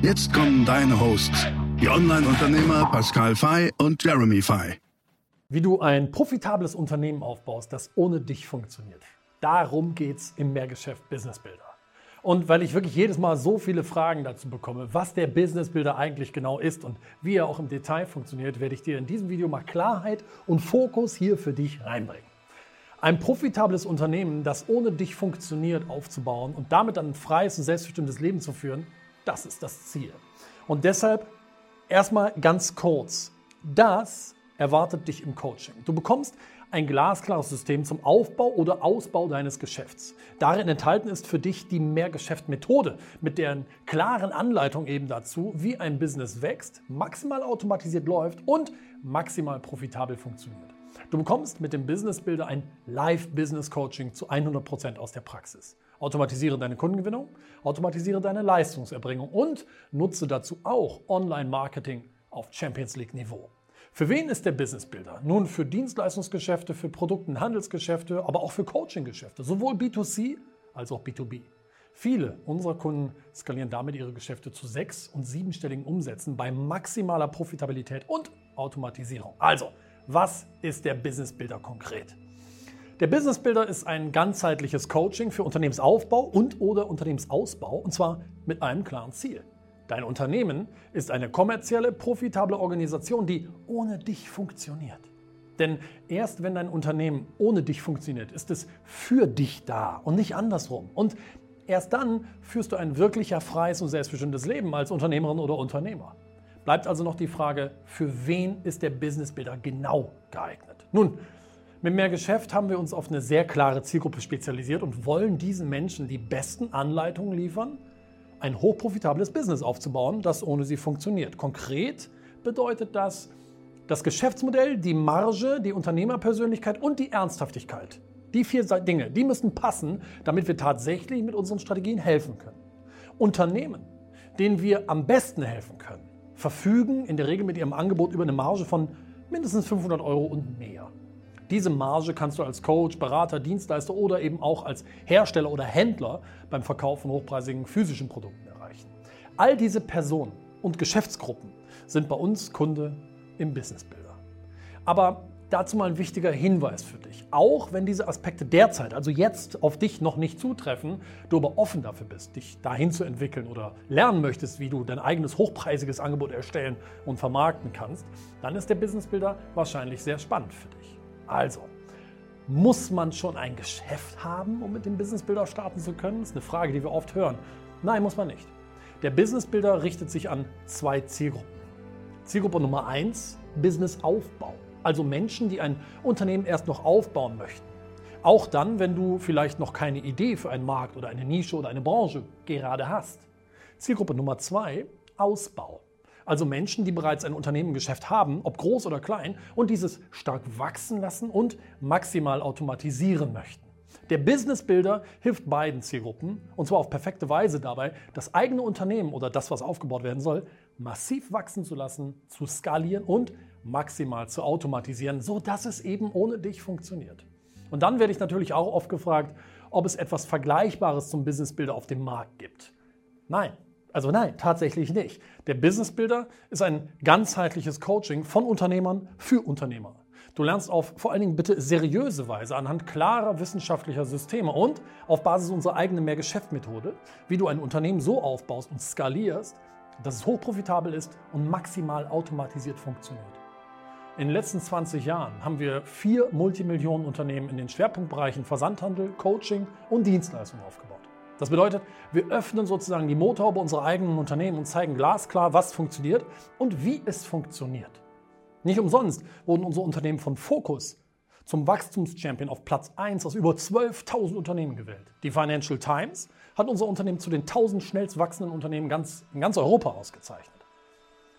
Jetzt kommen deine Hosts, die Online-Unternehmer Pascal Fay und Jeremy Fay. Wie du ein profitables Unternehmen aufbaust, das ohne dich funktioniert. Darum geht's im Mehrgeschäft Business Builder. Und weil ich wirklich jedes Mal so viele Fragen dazu bekomme, was der Business Builder eigentlich genau ist und wie er auch im Detail funktioniert, werde ich dir in diesem Video mal Klarheit und Fokus hier für dich reinbringen. Ein profitables Unternehmen, das ohne dich funktioniert, aufzubauen und damit ein freies und selbstbestimmtes Leben zu führen, das ist das Ziel. Und deshalb erstmal ganz kurz. Das erwartet dich im Coaching. Du bekommst ein glasklares System zum Aufbau oder Ausbau deines Geschäfts. Darin enthalten ist für dich die Mehrgeschäft-Methode mit deren klaren Anleitung eben dazu, wie ein Business wächst, maximal automatisiert läuft und maximal profitabel funktioniert. Du bekommst mit dem Business Builder ein Live-Business-Coaching zu 100% aus der Praxis. Automatisiere deine Kundengewinnung, automatisiere deine Leistungserbringung und nutze dazu auch Online-Marketing auf Champions League-Niveau. Für wen ist der Business Builder? Nun für Dienstleistungsgeschäfte, für Produkte- und Handelsgeschäfte, aber auch für Coaching-Geschäfte, sowohl B2C als auch B2B. Viele unserer Kunden skalieren damit ihre Geschäfte zu sechs- und siebenstelligen Umsätzen bei maximaler Profitabilität und Automatisierung. Also, was ist der Business Builder konkret? Der Business Builder ist ein ganzheitliches Coaching für Unternehmensaufbau und oder Unternehmensausbau und zwar mit einem klaren Ziel. Dein Unternehmen ist eine kommerzielle, profitable Organisation, die ohne dich funktioniert. Denn erst wenn dein Unternehmen ohne dich funktioniert, ist es für dich da und nicht andersrum. Und erst dann führst du ein wirklicher freies und selbstbestimmtes Leben als Unternehmerin oder Unternehmer. Bleibt also noch die Frage, für wen ist der Business Builder genau geeignet? Nun, mit mehr Geschäft haben wir uns auf eine sehr klare Zielgruppe spezialisiert und wollen diesen Menschen die besten Anleitungen liefern, ein hochprofitables Business aufzubauen, das ohne sie funktioniert. Konkret bedeutet das das Geschäftsmodell, die Marge, die Unternehmerpersönlichkeit und die Ernsthaftigkeit. Die vier Dinge, die müssen passen, damit wir tatsächlich mit unseren Strategien helfen können. Unternehmen, denen wir am besten helfen können, verfügen in der Regel mit ihrem Angebot über eine Marge von mindestens 500 Euro und mehr. Diese Marge kannst du als Coach, Berater, Dienstleister oder eben auch als Hersteller oder Händler beim Verkauf von hochpreisigen physischen Produkten erreichen. All diese Personen und Geschäftsgruppen sind bei uns Kunde im Business Builder. Aber dazu mal ein wichtiger Hinweis für dich. Auch wenn diese Aspekte derzeit, also jetzt auf dich noch nicht zutreffen, du aber offen dafür bist, dich dahin zu entwickeln oder lernen möchtest, wie du dein eigenes hochpreisiges Angebot erstellen und vermarkten kannst, dann ist der Business Builder wahrscheinlich sehr spannend für dich. Also, muss man schon ein Geschäft haben, um mit dem Business Builder starten zu können? Das ist eine Frage, die wir oft hören. Nein, muss man nicht. Der Business Builder richtet sich an zwei Zielgruppen. Zielgruppe Nummer eins: Businessaufbau. Also Menschen, die ein Unternehmen erst noch aufbauen möchten. Auch dann, wenn du vielleicht noch keine Idee für einen Markt oder eine Nische oder eine Branche gerade hast. Zielgruppe Nummer zwei: Ausbau. Also Menschen, die bereits ein Unternehmengeschäft haben, ob groß oder klein, und dieses stark wachsen lassen und maximal automatisieren möchten. Der Business Builder hilft beiden Zielgruppen, und zwar auf perfekte Weise dabei, das eigene Unternehmen oder das, was aufgebaut werden soll, massiv wachsen zu lassen, zu skalieren und maximal zu automatisieren, sodass es eben ohne dich funktioniert. Und dann werde ich natürlich auch oft gefragt, ob es etwas Vergleichbares zum Business Builder auf dem Markt gibt. Nein, also nein, tatsächlich nicht. Der Business Builder ist ein ganzheitliches Coaching von Unternehmern für Unternehmer. Du lernst auf vor allen Dingen bitte seriöse Weise anhand klarer wissenschaftlicher Systeme und auf Basis unserer eigenen Mehrgeschäft-Methode, wie du ein Unternehmen so aufbaust und skalierst, dass es hochprofitabel ist und maximal automatisiert funktioniert. In den letzten 20 Jahren haben wir vier Multimillionen-Unternehmen in den Schwerpunktbereichen Versandhandel, Coaching und Dienstleistungen aufgebaut. Das bedeutet, wir öffnen sozusagen die Motorhaube unserer eigenen Unternehmen und zeigen glasklar, was funktioniert und wie es funktioniert. Nicht umsonst wurden unsere Unternehmen von Focus zum Wachstumschampion auf Platz 1 aus über 12.000 Unternehmen gewählt. Die Financial Times hat unser Unternehmen zu den 1000 schnellst wachsenden Unternehmen ganz, in ganz Europa ausgezeichnet.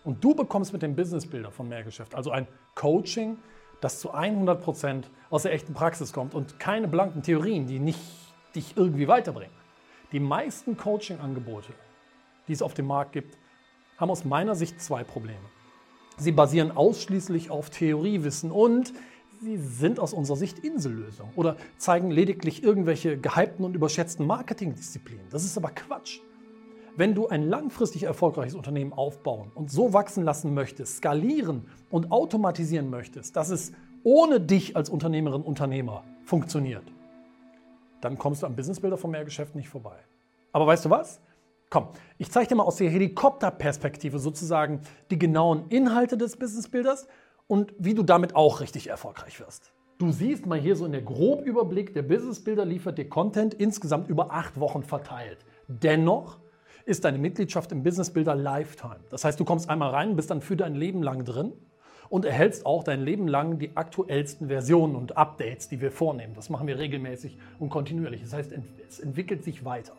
Und du bekommst mit dem Business Builder von Mehrgeschäft, also ein Coaching, das zu 100 Prozent aus der echten Praxis kommt und keine blanken Theorien, die nicht dich irgendwie weiterbringen. Die meisten Coaching-Angebote, die es auf dem Markt gibt, haben aus meiner Sicht zwei Probleme. Sie basieren ausschließlich auf Theoriewissen und sie sind aus unserer Sicht Insellösungen oder zeigen lediglich irgendwelche gehypten und überschätzten Marketingdisziplinen. Das ist aber Quatsch. Wenn du ein langfristig erfolgreiches Unternehmen aufbauen und so wachsen lassen möchtest, skalieren und automatisieren möchtest, dass es ohne dich als Unternehmerin, Unternehmer funktioniert, dann kommst du am Businessbilder vom Mehrgeschäft nicht vorbei. Aber weißt du was? Komm, ich zeige dir mal aus der Helikopterperspektive sozusagen die genauen Inhalte des Businessbilders und wie du damit auch richtig erfolgreich wirst. Du siehst mal hier so in der Grobüberblick, der Businessbilder liefert dir Content insgesamt über acht Wochen verteilt. Dennoch ist deine Mitgliedschaft im Businessbilder Lifetime. Das heißt, du kommst einmal rein, bist dann für dein Leben lang drin und erhältst auch dein Leben lang die aktuellsten Versionen und Updates, die wir vornehmen. Das machen wir regelmäßig und kontinuierlich. Das heißt, es entwickelt sich weiter.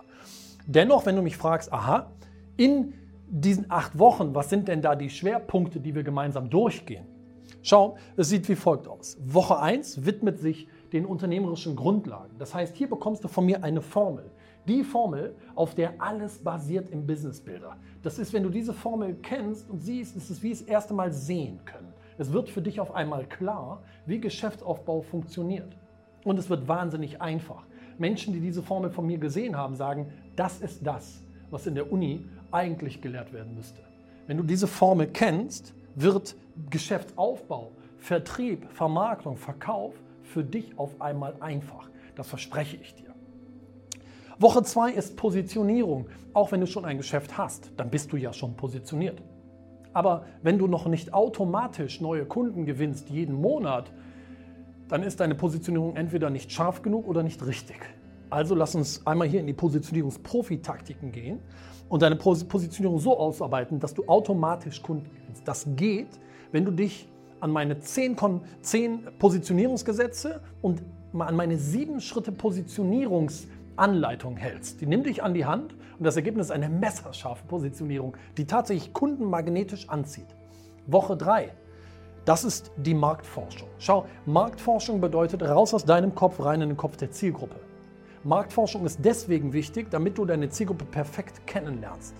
Dennoch, wenn du mich fragst, aha, in diesen acht Wochen, was sind denn da die Schwerpunkte, die wir gemeinsam durchgehen? Schau, es sieht wie folgt aus. Woche 1 widmet sich den unternehmerischen Grundlagen. Das heißt, hier bekommst du von mir eine Formel. Die Formel, auf der alles basiert im Business Builder. Das ist, wenn du diese Formel kennst und siehst, ist es wie das erste Mal sehen können. Es wird für dich auf einmal klar, wie Geschäftsaufbau funktioniert. Und es wird wahnsinnig einfach. Menschen, die diese Formel von mir gesehen haben, sagen, das ist das, was in der Uni eigentlich gelehrt werden müsste. Wenn du diese Formel kennst, wird Geschäftsaufbau, Vertrieb, Vermarktung, Verkauf für dich auf einmal einfach. Das verspreche ich dir. Woche 2 ist Positionierung. Auch wenn du schon ein Geschäft hast, dann bist du ja schon positioniert. Aber wenn du noch nicht automatisch neue Kunden gewinnst jeden Monat, dann ist deine Positionierung entweder nicht scharf genug oder nicht richtig. Also lass uns einmal hier in die Positionierungsprofi-Taktiken gehen und deine Positionierung so ausarbeiten, dass du automatisch Kunden gewinnst. Das geht, wenn du dich an meine 10, 10 Positionierungsgesetze und an meine sieben Schritte Positionierungsanleitung hältst. Die nimm dich an die Hand und das Ergebnis ist eine messerscharfe Positionierung, die tatsächlich Kunden magnetisch anzieht. Woche 3. Das ist die Marktforschung. Schau, Marktforschung bedeutet raus aus deinem Kopf, rein in den Kopf der Zielgruppe. Marktforschung ist deswegen wichtig, damit du deine Zielgruppe perfekt kennenlernst.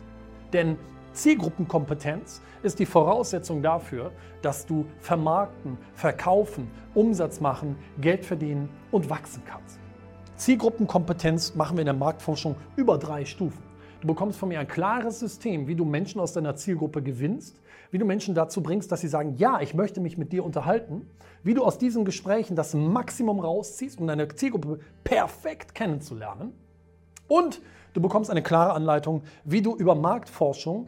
Denn Zielgruppenkompetenz ist die Voraussetzung dafür, dass du vermarkten, verkaufen, Umsatz machen, Geld verdienen und wachsen kannst. Zielgruppenkompetenz machen wir in der Marktforschung über drei Stufen. Du bekommst von mir ein klares System, wie du Menschen aus deiner Zielgruppe gewinnst, wie du Menschen dazu bringst, dass sie sagen, ja, ich möchte mich mit dir unterhalten, wie du aus diesen Gesprächen das Maximum rausziehst, um deine Zielgruppe perfekt kennenzulernen. Und du bekommst eine klare Anleitung, wie du über Marktforschung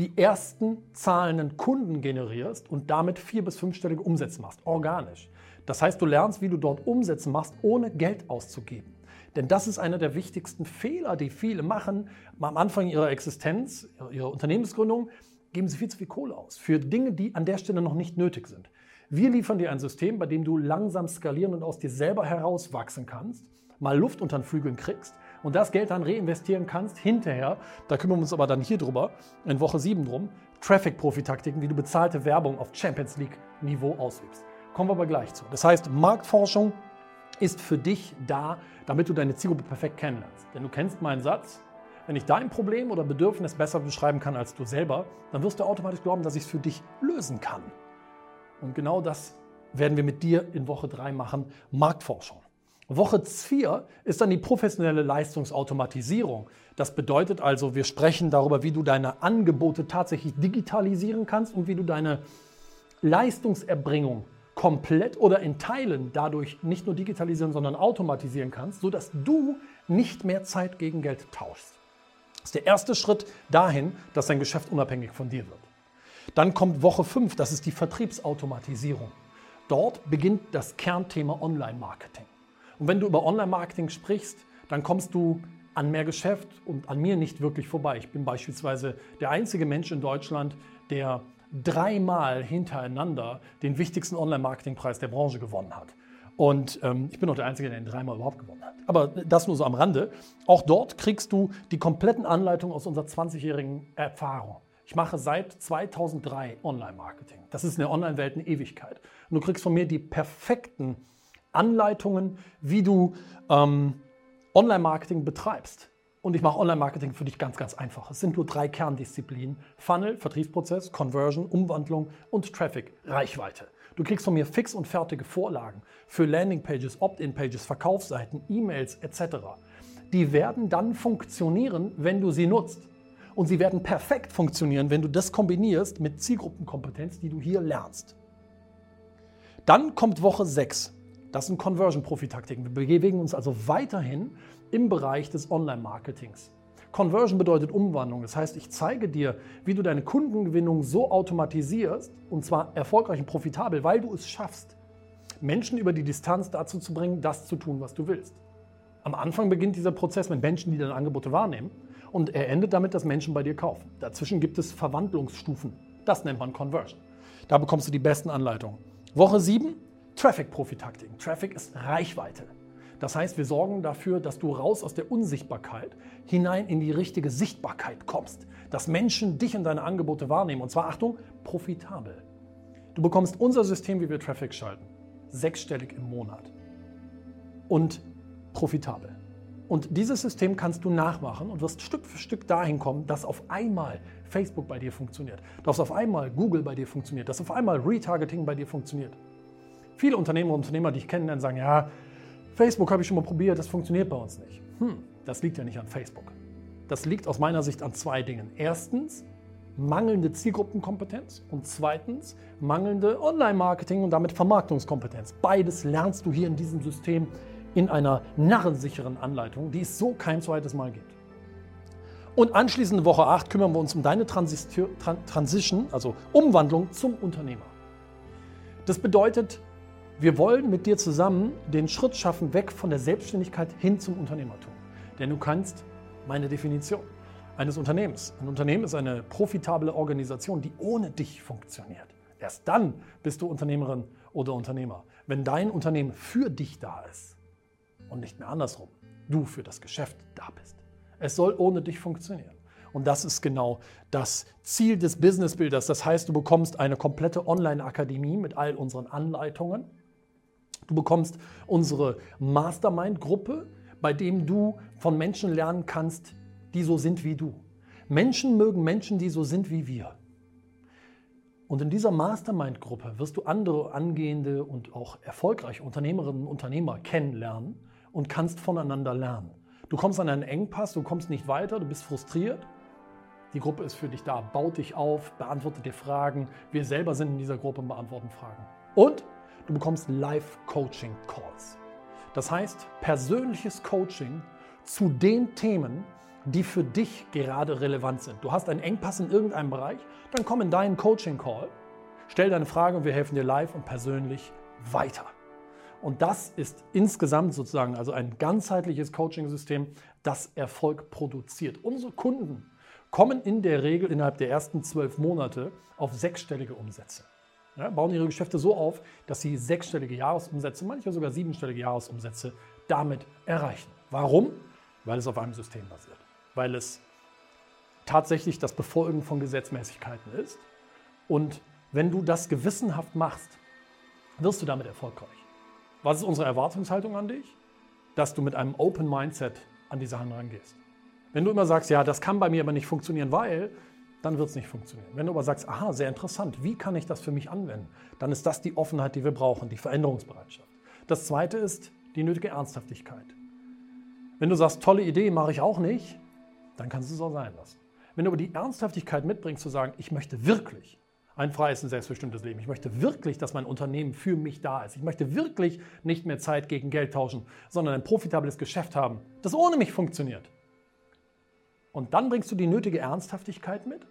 die ersten zahlenden Kunden generierst und damit vier- bis fünfstellige Umsätze machst, organisch. Das heißt, du lernst, wie du dort Umsätze machst, ohne Geld auszugeben. Denn das ist einer der wichtigsten Fehler, die viele machen. Am Anfang ihrer Existenz, ihrer Unternehmensgründung, geben sie viel zu viel Kohle aus für Dinge, die an der Stelle noch nicht nötig sind. Wir liefern dir ein System, bei dem du langsam skalieren und aus dir selber herauswachsen kannst, mal Luft unter den Flügeln kriegst und das Geld dann reinvestieren kannst hinterher. Da kümmern wir uns aber dann hier drüber, in Woche 7 drum. Traffic-Profi-Taktiken, wie du bezahlte Werbung auf Champions League-Niveau ausübst. Kommen wir aber gleich zu. Das heißt, Marktforschung ist für dich da, damit du deine Zielgruppe perfekt kennenlernst. Denn du kennst meinen Satz, wenn ich dein Problem oder Bedürfnis besser beschreiben kann als du selber, dann wirst du automatisch glauben, dass ich es für dich lösen kann. Und genau das werden wir mit dir in Woche 3 machen, Marktforschung. Woche 4 ist dann die professionelle Leistungsautomatisierung. Das bedeutet also, wir sprechen darüber, wie du deine Angebote tatsächlich digitalisieren kannst und wie du deine Leistungserbringung komplett oder in Teilen dadurch nicht nur digitalisieren, sondern automatisieren kannst, sodass du nicht mehr Zeit gegen Geld tauschst. Das ist der erste Schritt dahin, dass dein Geschäft unabhängig von dir wird. Dann kommt Woche 5, das ist die Vertriebsautomatisierung. Dort beginnt das Kernthema Online-Marketing. Und wenn du über Online-Marketing sprichst, dann kommst du an mehr Geschäft und an mir nicht wirklich vorbei. Ich bin beispielsweise der einzige Mensch in Deutschland, der dreimal hintereinander den wichtigsten Online-Marketing-Preis der Branche gewonnen hat. Und ähm, ich bin auch der Einzige, der ihn dreimal überhaupt gewonnen hat. Aber das nur so am Rande. Auch dort kriegst du die kompletten Anleitungen aus unserer 20-jährigen Erfahrung. Ich mache seit 2003 Online-Marketing. Das ist in der Online-Welt eine Ewigkeit. Und du kriegst von mir die perfekten Anleitungen, wie du ähm, Online-Marketing betreibst. Und ich mache Online-Marketing für dich ganz, ganz einfach. Es sind nur drei Kerndisziplinen. Funnel, Vertriebsprozess, Conversion, Umwandlung und Traffic, Reichweite. Du kriegst von mir fix und fertige Vorlagen für Landingpages, Opt-in-Pages, Verkaufsseiten, E-Mails etc. Die werden dann funktionieren, wenn du sie nutzt. Und sie werden perfekt funktionieren, wenn du das kombinierst mit Zielgruppenkompetenz, die du hier lernst. Dann kommt Woche 6. Das sind Conversion-Profi-Taktiken. Wir bewegen uns also weiterhin im Bereich des Online-Marketings. Conversion bedeutet Umwandlung. Das heißt, ich zeige dir, wie du deine Kundengewinnung so automatisierst und zwar erfolgreich und profitabel, weil du es schaffst, Menschen über die Distanz dazu zu bringen, das zu tun, was du willst. Am Anfang beginnt dieser Prozess mit Menschen, die deine Angebote wahrnehmen und er endet damit, dass Menschen bei dir kaufen. Dazwischen gibt es Verwandlungsstufen. Das nennt man Conversion. Da bekommst du die besten Anleitungen. Woche 7, Traffic-Profi-Taktiken. Traffic ist Reichweite. Das heißt, wir sorgen dafür, dass du raus aus der Unsichtbarkeit hinein in die richtige Sichtbarkeit kommst. Dass Menschen dich und deine Angebote wahrnehmen. Und zwar, Achtung, profitabel. Du bekommst unser System, wie wir Traffic schalten. Sechsstellig im Monat. Und profitabel. Und dieses System kannst du nachmachen und wirst Stück für Stück dahin kommen, dass auf einmal Facebook bei dir funktioniert, dass auf einmal Google bei dir funktioniert, dass auf einmal Retargeting bei dir funktioniert. Viele Unternehmer und Unternehmer, die ich kenne, sagen, ja, Facebook habe ich schon mal probiert, das funktioniert bei uns nicht. Hm, das liegt ja nicht an Facebook. Das liegt aus meiner Sicht an zwei Dingen. Erstens, mangelnde Zielgruppenkompetenz und zweitens, mangelnde Online-Marketing und damit Vermarktungskompetenz. Beides lernst du hier in diesem System in einer narrensicheren Anleitung, die es so kein zweites Mal gibt. Und anschließend Woche 8 kümmern wir uns um deine Transition, also Umwandlung zum Unternehmer. Das bedeutet, wir wollen mit dir zusammen den Schritt schaffen, weg von der Selbstständigkeit hin zum Unternehmertum. Denn du kannst meine Definition eines Unternehmens. Ein Unternehmen ist eine profitable Organisation, die ohne dich funktioniert. Erst dann bist du Unternehmerin oder Unternehmer, wenn dein Unternehmen für dich da ist und nicht mehr andersrum. Du für das Geschäft da bist. Es soll ohne dich funktionieren. Und das ist genau das Ziel des Business Builders. Das heißt, du bekommst eine komplette Online-Akademie mit all unseren Anleitungen. Du bekommst unsere Mastermind-Gruppe, bei dem du von Menschen lernen kannst, die so sind wie du. Menschen mögen Menschen, die so sind wie wir. Und in dieser Mastermind-Gruppe wirst du andere angehende und auch erfolgreiche Unternehmerinnen und Unternehmer kennenlernen und kannst voneinander lernen. Du kommst an einen Engpass, du kommst nicht weiter, du bist frustriert. Die Gruppe ist für dich da, baut dich auf, beantwortet dir Fragen. Wir selber sind in dieser Gruppe und beantworten Fragen. Und du bekommst Live-Coaching-Calls. Das heißt, persönliches Coaching zu den Themen, die für dich gerade relevant sind. Du hast einen Engpass in irgendeinem Bereich, dann komm in deinen Coaching-Call, stell deine Frage und wir helfen dir live und persönlich weiter. Und das ist insgesamt sozusagen also ein ganzheitliches Coaching-System, das Erfolg produziert. Unsere Kunden kommen in der Regel innerhalb der ersten zwölf Monate auf sechsstellige Umsätze. Ja, bauen ihre Geschäfte so auf, dass sie sechsstellige Jahresumsätze, manchmal sogar siebenstellige Jahresumsätze damit erreichen. Warum? Weil es auf einem System basiert. Weil es tatsächlich das Befolgen von Gesetzmäßigkeiten ist. Und wenn du das gewissenhaft machst, wirst du damit erfolgreich. Was ist unsere Erwartungshaltung an dich? Dass du mit einem Open Mindset an die Sachen rangehst. Wenn du immer sagst, ja, das kann bei mir aber nicht funktionieren, weil, dann wird es nicht funktionieren. Wenn du aber sagst, aha, sehr interessant, wie kann ich das für mich anwenden? Dann ist das die Offenheit, die wir brauchen, die Veränderungsbereitschaft. Das zweite ist die nötige Ernsthaftigkeit. Wenn du sagst, tolle Idee, mache ich auch nicht, dann kannst du es auch sein lassen. Wenn du aber die Ernsthaftigkeit mitbringst, zu sagen, ich möchte wirklich ein freies und selbstbestimmtes Leben. Ich möchte wirklich, dass mein Unternehmen für mich da ist. Ich möchte wirklich nicht mehr Zeit gegen Geld tauschen, sondern ein profitables Geschäft haben, das ohne mich funktioniert. Und dann bringst du die nötige Ernsthaftigkeit mit.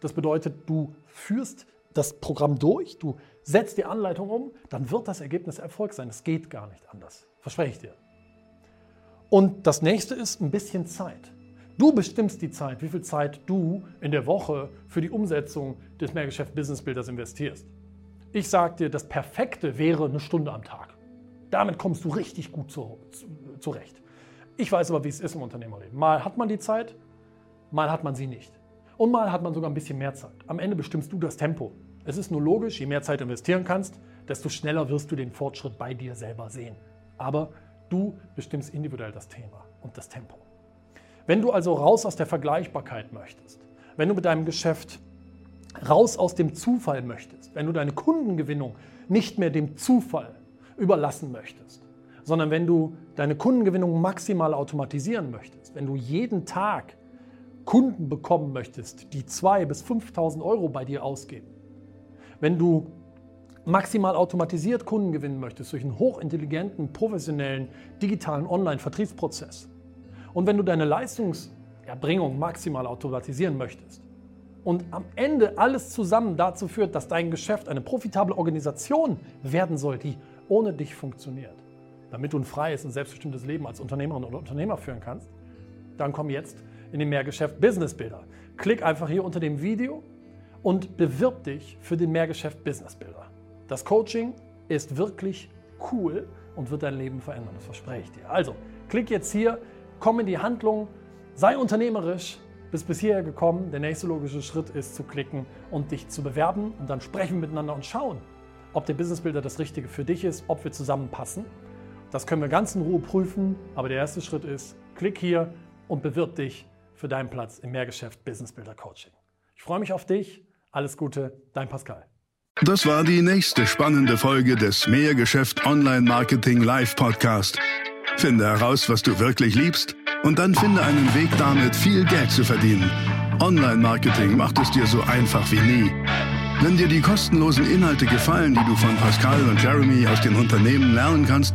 Das bedeutet, du führst das Programm durch, du setzt die Anleitung um, dann wird das Ergebnis Erfolg sein. Es geht gar nicht anders. Verspreche ich dir. Und das nächste ist ein bisschen Zeit. Du bestimmst die Zeit, wie viel Zeit du in der Woche für die Umsetzung des Mehrgeschäft Business Builders investierst. Ich sage dir, das Perfekte wäre eine Stunde am Tag. Damit kommst du richtig gut zu, zu, zurecht. Ich weiß aber, wie es ist im Unternehmerleben. Mal hat man die Zeit, mal hat man sie nicht. Und mal hat man sogar ein bisschen mehr Zeit. Am Ende bestimmst du das Tempo. Es ist nur logisch, je mehr Zeit investieren kannst, desto schneller wirst du den Fortschritt bei dir selber sehen. Aber du bestimmst individuell das Thema und das Tempo. Wenn du also raus aus der Vergleichbarkeit möchtest, wenn du mit deinem Geschäft raus aus dem Zufall möchtest, wenn du deine Kundengewinnung nicht mehr dem Zufall überlassen möchtest, sondern wenn du deine Kundengewinnung maximal automatisieren möchtest, wenn du jeden Tag Kunden bekommen möchtest, die 2.000 bis 5.000 Euro bei dir ausgeben, wenn du maximal automatisiert Kunden gewinnen möchtest durch einen hochintelligenten, professionellen, digitalen Online-Vertriebsprozess und wenn du deine Leistungserbringung maximal automatisieren möchtest und am Ende alles zusammen dazu führt, dass dein Geschäft eine profitable Organisation werden soll, die ohne dich funktioniert, damit du ein freies und selbstbestimmtes Leben als Unternehmerin oder Unternehmer führen kannst, dann komm jetzt in den Mehrgeschäft Business Builder. Klick einfach hier unter dem Video und bewirb dich für den Mehrgeschäft Business Builder. Das Coaching ist wirklich cool und wird dein Leben verändern, das verspreche ich dir. Also, klick jetzt hier, komm in die Handlung, sei unternehmerisch, bist bis hierher gekommen. Der nächste logische Schritt ist zu klicken und dich zu bewerben und dann sprechen wir miteinander und schauen, ob der Business Builder das Richtige für dich ist, ob wir zusammenpassen. Das können wir ganz in Ruhe prüfen, aber der erste Schritt ist, klick hier und bewirb dich für deinen Platz im Mehrgeschäft Business Builder Coaching. Ich freue mich auf dich. Alles Gute, dein Pascal. Das war die nächste spannende Folge des Mehrgeschäft Online Marketing Live Podcast. Finde heraus, was du wirklich liebst und dann finde einen Weg damit, viel Geld zu verdienen. Online Marketing macht es dir so einfach wie nie. Wenn dir die kostenlosen Inhalte gefallen, die du von Pascal und Jeremy aus den Unternehmen lernen kannst,